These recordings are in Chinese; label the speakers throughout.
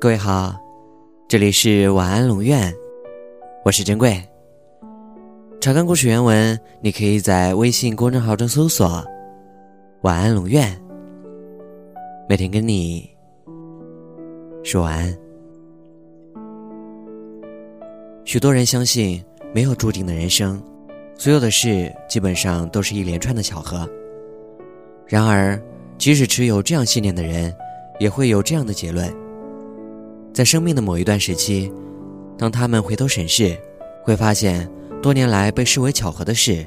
Speaker 1: 各位好，这里是晚安龙院，我是珍贵。查看故事原文，你可以在微信公众号中搜索“晚安龙院”，每天跟你说晚安。许多人相信没有注定的人生，所有的事基本上都是一连串的巧合。然而，即使持有这样信念的人，也会有这样的结论。在生命的某一段时期，当他们回头审视，会发现多年来被视为巧合的事，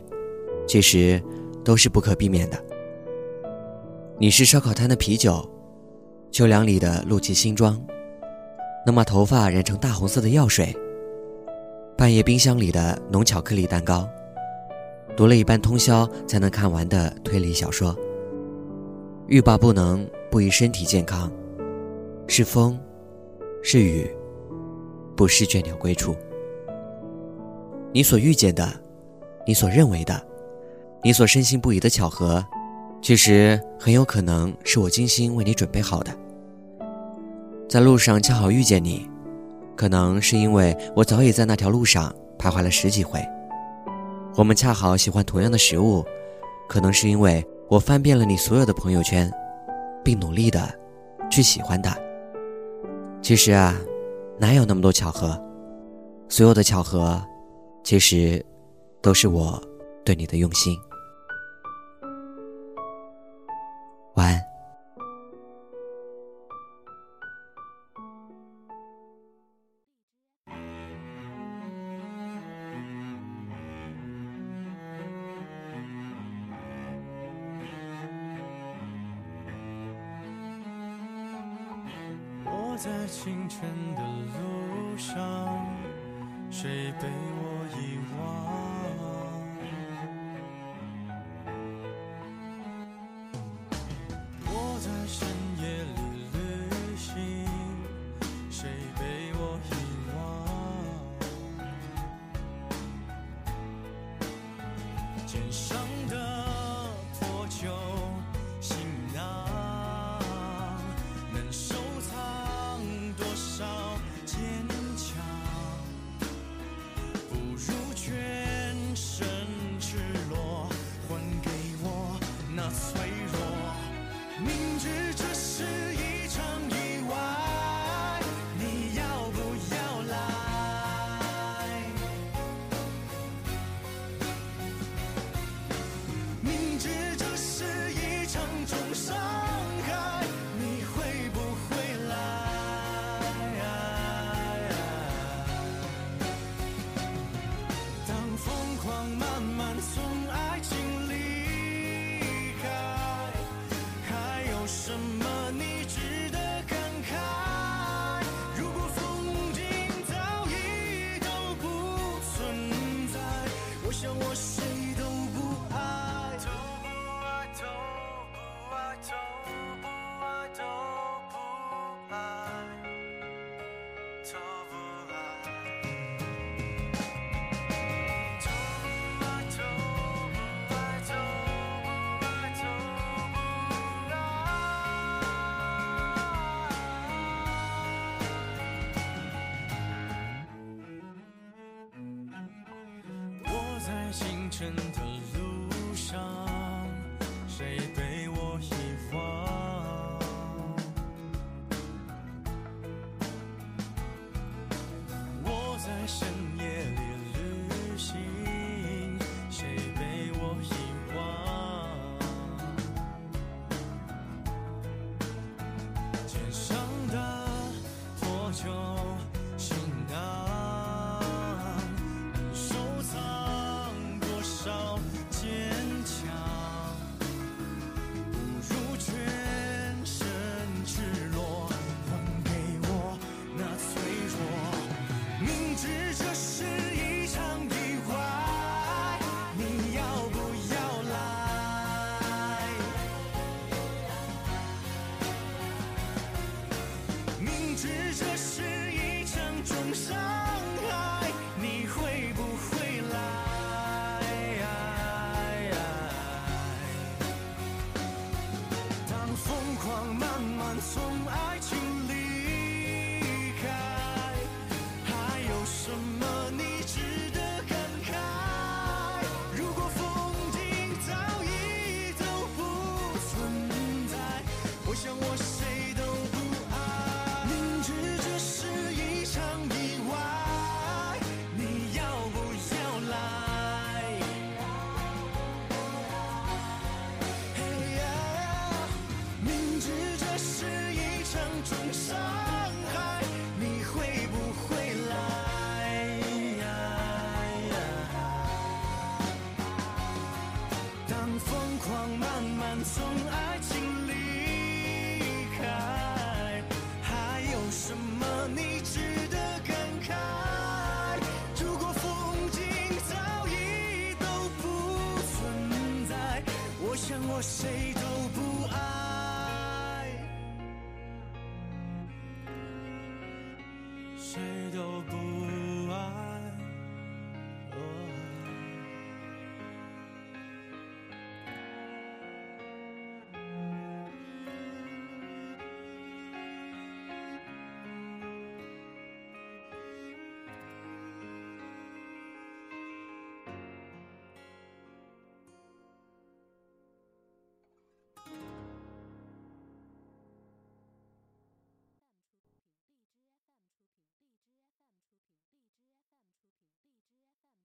Speaker 1: 其实都是不可避免的。你是烧烤摊的啤酒，秋凉里的露脐新装，能把头发染成大红色的药水，半夜冰箱里的浓巧克力蛋糕，读了一半通宵才能看完的推理小说。欲罢不能，不宜身体健康，是风。是雨，不是倦鸟归处。你所遇见的，你所认为的，你所深信不疑的巧合，其实很有可能是我精心为你准备好的。在路上恰好遇见你，可能是因为我早已在那条路上徘徊了十几回。我们恰好喜欢同样的食物，可能是因为我翻遍了你所有的朋友圈，并努力的去喜欢它。其实啊，哪有那么多巧合？所有的巧合，其实都是我对你的用心。晚安。
Speaker 2: 在清晨的路上，谁被我遗忘？清晨 som 从爱情离开，还有什么你值得感慨？如果风景早已都不存在，我想我谁都不爱，谁都不